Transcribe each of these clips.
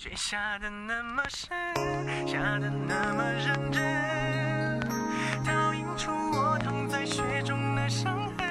雪下的那么深，下的那么认真，倒映出我躺在雪中的伤痕。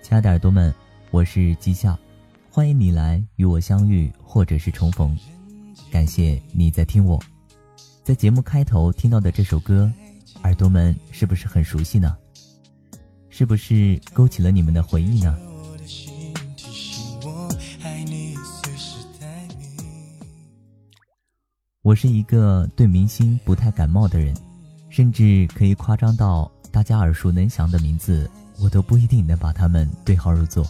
亲爱的耳朵们，我是季夏，欢迎你来与我相遇，或者是重逢。感谢你在听我。在节目开头听到的这首歌，耳朵们是不是很熟悉呢？是不是勾起了你们的回忆呢？我是一个对明星不太感冒的人，甚至可以夸张到大家耳熟能详的名字，我都不一定能把他们对号入座。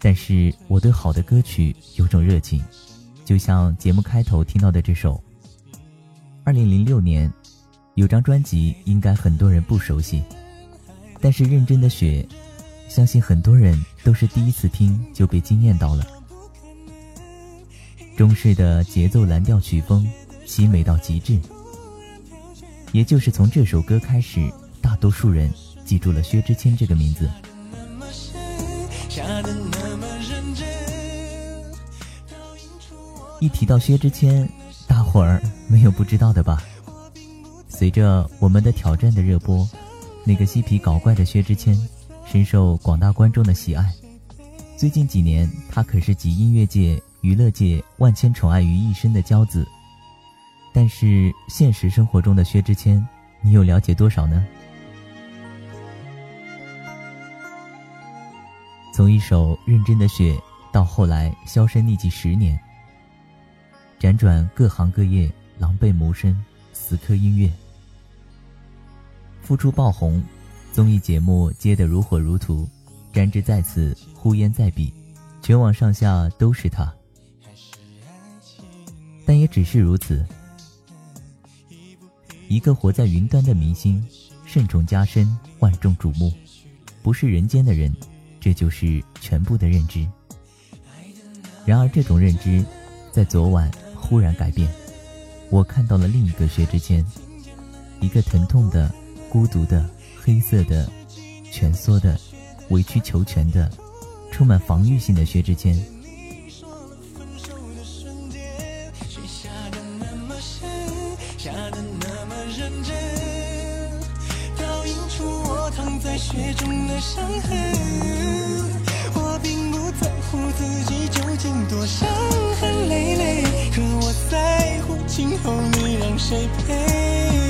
但是我对好的歌曲有种热情，就像节目开头听到的这首。二零零六年，有张专辑应该很多人不熟悉，但是认真的雪，相信很多人都是第一次听就被惊艳到了。中式的节奏蓝调曲风，凄美到极致。也就是从这首歌开始，大多数人记住了薛之谦这个名字。一提到薛之谦，大伙儿没有不知道的吧？随着我们的挑战的热播，那个嬉皮搞怪的薛之谦，深受广大观众的喜爱。最近几年，他可是集音乐界。娱乐界万千宠爱于一身的骄子，但是现实生活中的薛之谦，你有了解多少呢？从一首认真的雪，到后来销声匿迹十年，辗转各行各业，狼狈谋生，死磕音乐，复出爆红，综艺节目接得如火如荼，沾之在此，呼烟在彼，全网上下都是他。但也只是如此。一个活在云端的明星，盛宠加身，万众瞩目，不是人间的人，这就是全部的认知。然而，这种认知在昨晚忽然改变，我看到了另一个薛之谦，一个疼痛的、孤独的、黑色的、蜷缩的、委曲求全的、充满防御性的薛之谦。雪中的伤痕，我并不在乎自己究竟多伤痕累累，可我在乎今后你让谁陪。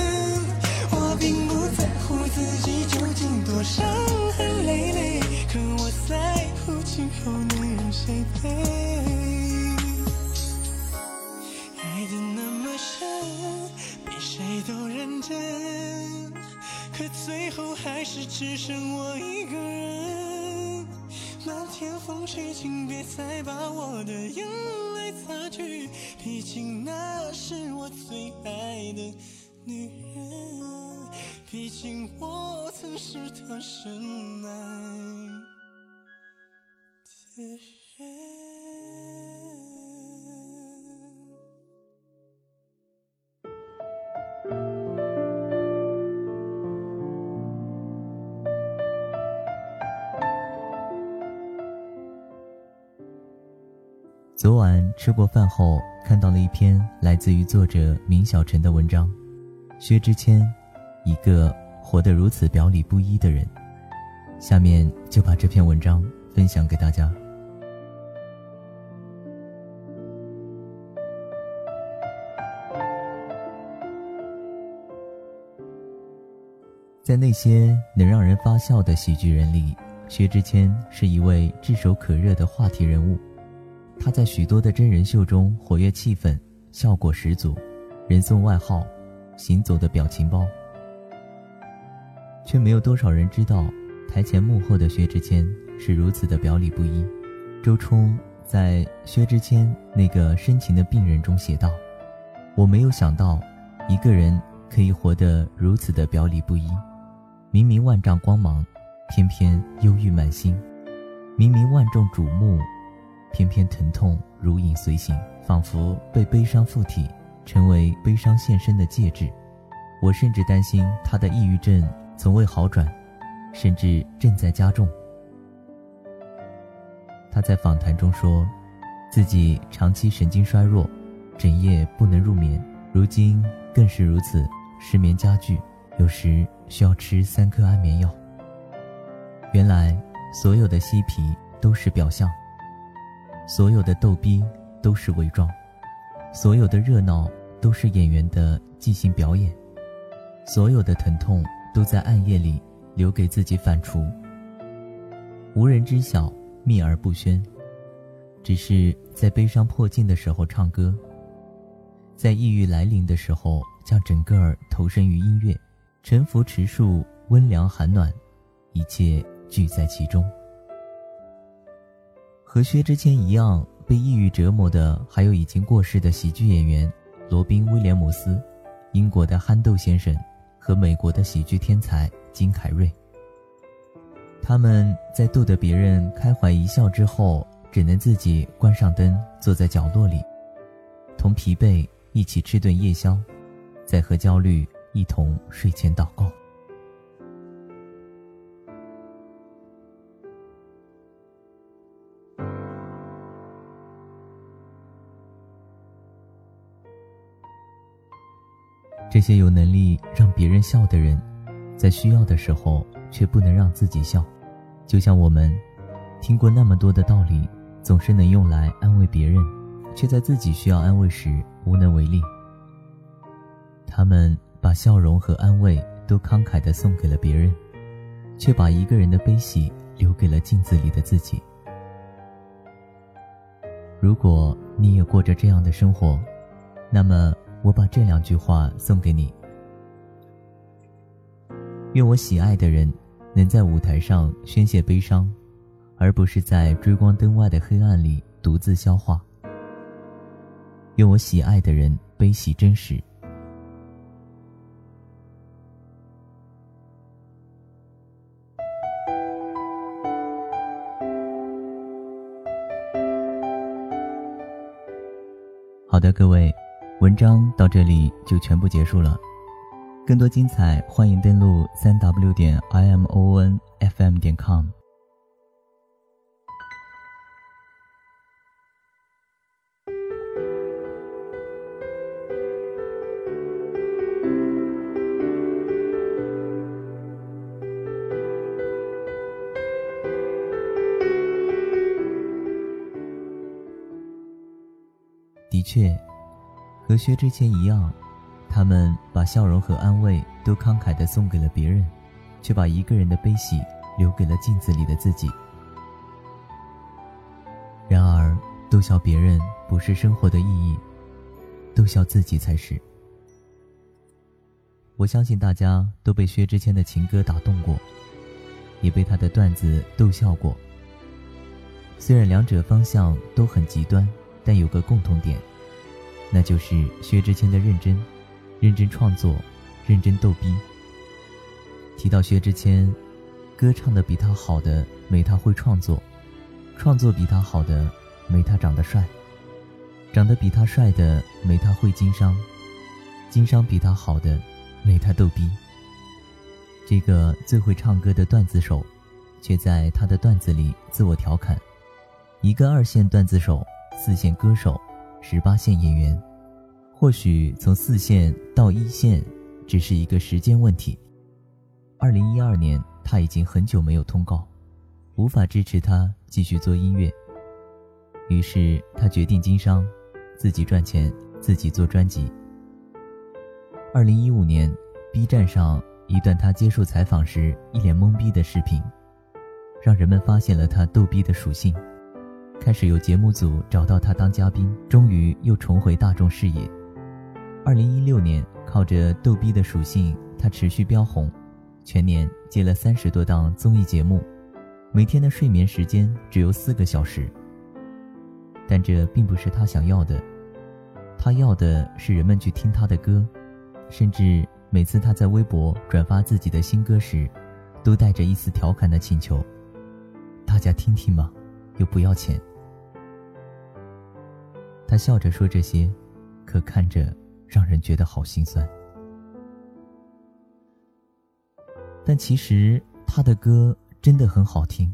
在乎自己究竟多伤痕累累，可我在乎今后你让谁陪。爱的那么深，比谁都认真，可最后还是只剩我一个人。漫天风雪，请别再把我的眼泪擦去，毕竟那是我最爱的女人，毕竟我曾是他深爱的人。昨晚吃过饭后，看到了一篇来自于作者明小晨的文章，薛之谦，一个活得如此表里不一的人。下面就把这篇文章分享给大家。在那些能让人发笑的喜剧人里，薛之谦是一位炙手可热的话题人物。他在许多的真人秀中活跃气氛，效果十足，人送外号“行走的表情包”。却没有多少人知道，台前幕后的薛之谦是如此的表里不一。周冲在薛之谦那个深情的病人中写道：“我没有想到，一个人可以活得如此的表里不一。明明万丈光芒，偏偏忧郁满心；明明万众瞩目，偏偏疼痛如影随形，仿佛被悲伤附体，成为悲伤现身的介质。我甚至担心他的抑郁症从未好转，甚至正在加重。”他在访谈中说，自己长期神经衰弱，整夜不能入眠，如今更是如此，失眠加剧，有时需要吃三颗安眠药。原来，所有的嬉皮都是表象，所有的逗逼都是伪装，所有的热闹都是演员的即兴表演，所有的疼痛都在暗夜里留给自己反刍，无人知晓。秘而不宣，只是在悲伤迫近的时候唱歌，在抑郁来临的时候将整个儿投身于音乐，沉浮池树温凉寒暖，一切聚在其中。和薛之谦一样被抑郁折磨的，还有已经过世的喜剧演员罗宾威廉姆斯、英国的憨豆先生和美国的喜剧天才金凯瑞。他们在逗得别人开怀一笑之后，只能自己关上灯，坐在角落里，同疲惫一起吃顿夜宵，再和焦虑一同睡前祷告。那些有能力让别人笑的人，在需要的时候。却不能让自己笑，就像我们听过那么多的道理，总是能用来安慰别人，却在自己需要安慰时无能为力。他们把笑容和安慰都慷慨地送给了别人，却把一个人的悲喜留给了镜子里的自己。如果你也过着这样的生活，那么我把这两句话送给你：愿我喜爱的人。能在舞台上宣泄悲伤，而不是在追光灯外的黑暗里独自消化。愿我喜爱的人悲喜真实。好的，各位，文章到这里就全部结束了。更多精彩，欢迎登录三 w 点 i m o n f m 点 com。的确，和薛之谦一样。他们把笑容和安慰都慷慨地送给了别人，却把一个人的悲喜留给了镜子里的自己。然而，逗笑别人不是生活的意义，逗笑自己才是。我相信大家都被薛之谦的情歌打动过，也被他的段子逗笑过。虽然两者方向都很极端，但有个共同点，那就是薛之谦的认真。认真创作，认真逗逼。提到薛之谦，歌唱的比他好的没他会创作，创作比他好的没他长得帅，长得比他帅的没他会经商，经商比他好的没他逗逼。这个最会唱歌的段子手，却在他的段子里自我调侃：一个二线段子手，四线歌手，十八线演员。或许从四线到一线，只是一个时间问题。二零一二年，他已经很久没有通告，无法支持他继续做音乐。于是他决定经商，自己赚钱，自己做专辑。二零一五年，B 站上一段他接受采访时一脸懵逼的视频，让人们发现了他逗逼的属性。开始有节目组找到他当嘉宾，终于又重回大众视野。二零一六年，靠着逗逼的属性，他持续飙红，全年接了三十多档综艺节目，每天的睡眠时间只有四个小时。但这并不是他想要的，他要的是人们去听他的歌，甚至每次他在微博转发自己的新歌时，都带着一丝调侃的请求：“大家听听嘛，又不要钱。”他笑着说这些，可看着让人觉得好心酸。但其实他的歌真的很好听，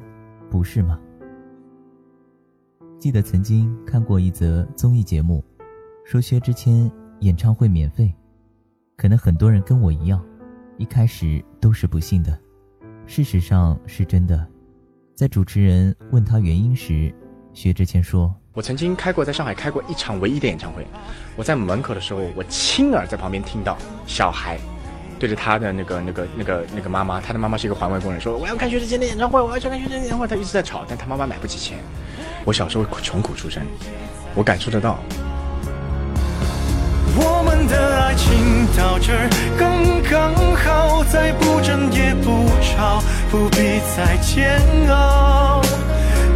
不是吗？记得曾经看过一则综艺节目，说薛之谦演唱会免费，可能很多人跟我一样，一开始都是不信的。事实上是真的，在主持人问他原因时，薛之谦说。我曾经开过在上海开过一场唯一的演唱会，我在门口的时候，我亲耳在旁边听到小孩对着他的那个那个那个那个妈妈，他的妈妈是一个环卫工人，说我要看薛之谦的演唱会，我要去看薛之谦的演唱会，他一直在吵，但他妈妈买不起钱。我小时候穷苦出身，我感受得到。我们的爱情到这刚刚好，再不争也不吵，不必再煎熬。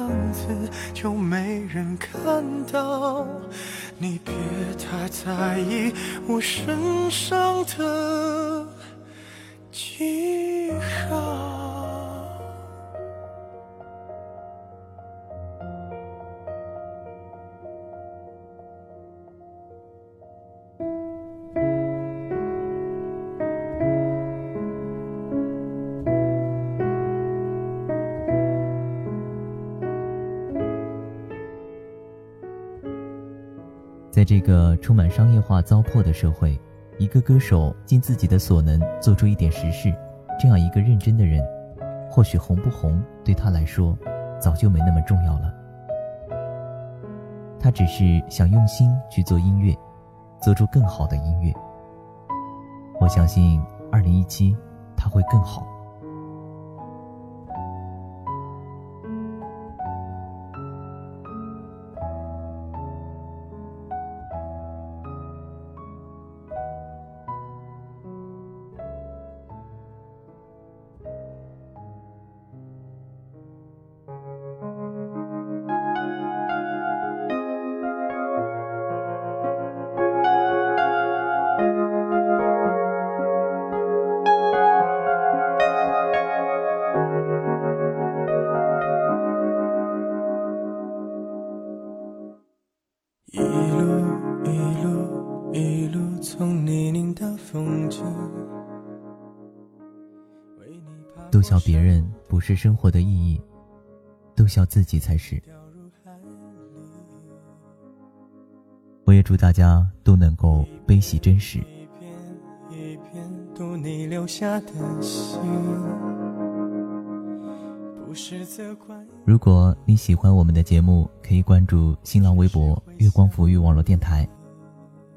样子就没人看到。你别太在意我身上的记忆。在这个充满商业化糟粕的社会，一个歌手尽自己的所能做出一点实事，这样一个认真的人，或许红不红对他来说早就没那么重要了。他只是想用心去做音乐，做出更好的音乐。我相信，二零一七他会更好。笑别人不是生活的意义，都笑自己才是。我也祝大家都能够悲喜真实。如果你喜欢我们的节目，可以关注新浪微博“月光抚育网络电台”。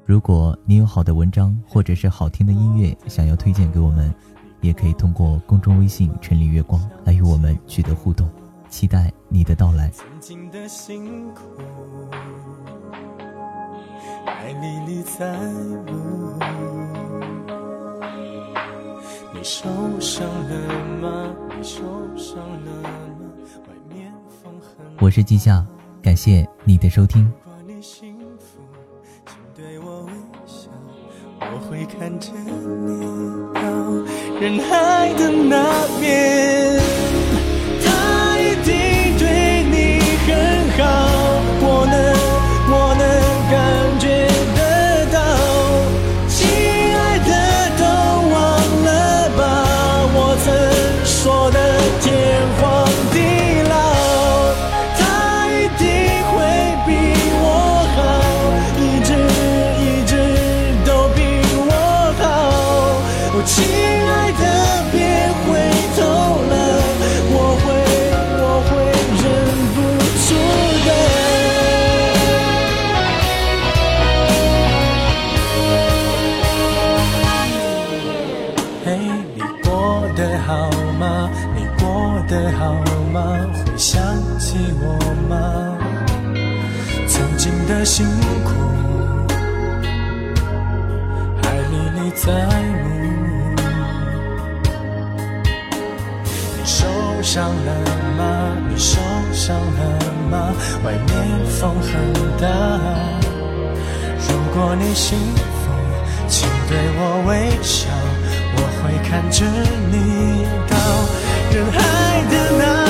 如果你有好的文章或者是好听的音乐想要推荐给我们。也可以通过公众微信“城里月光”来与我们取得互动，期待你的到来。曾经的辛苦，还历历在目。你受伤了吗？你受伤了吗？外面风很我是季夏，感谢你的收听。好吗？会想起我吗？曾经的辛苦，还历历在目。你受伤了吗？你受伤了吗？外面风很大。如果你幸福，请对我微笑，我会看着你到人海的那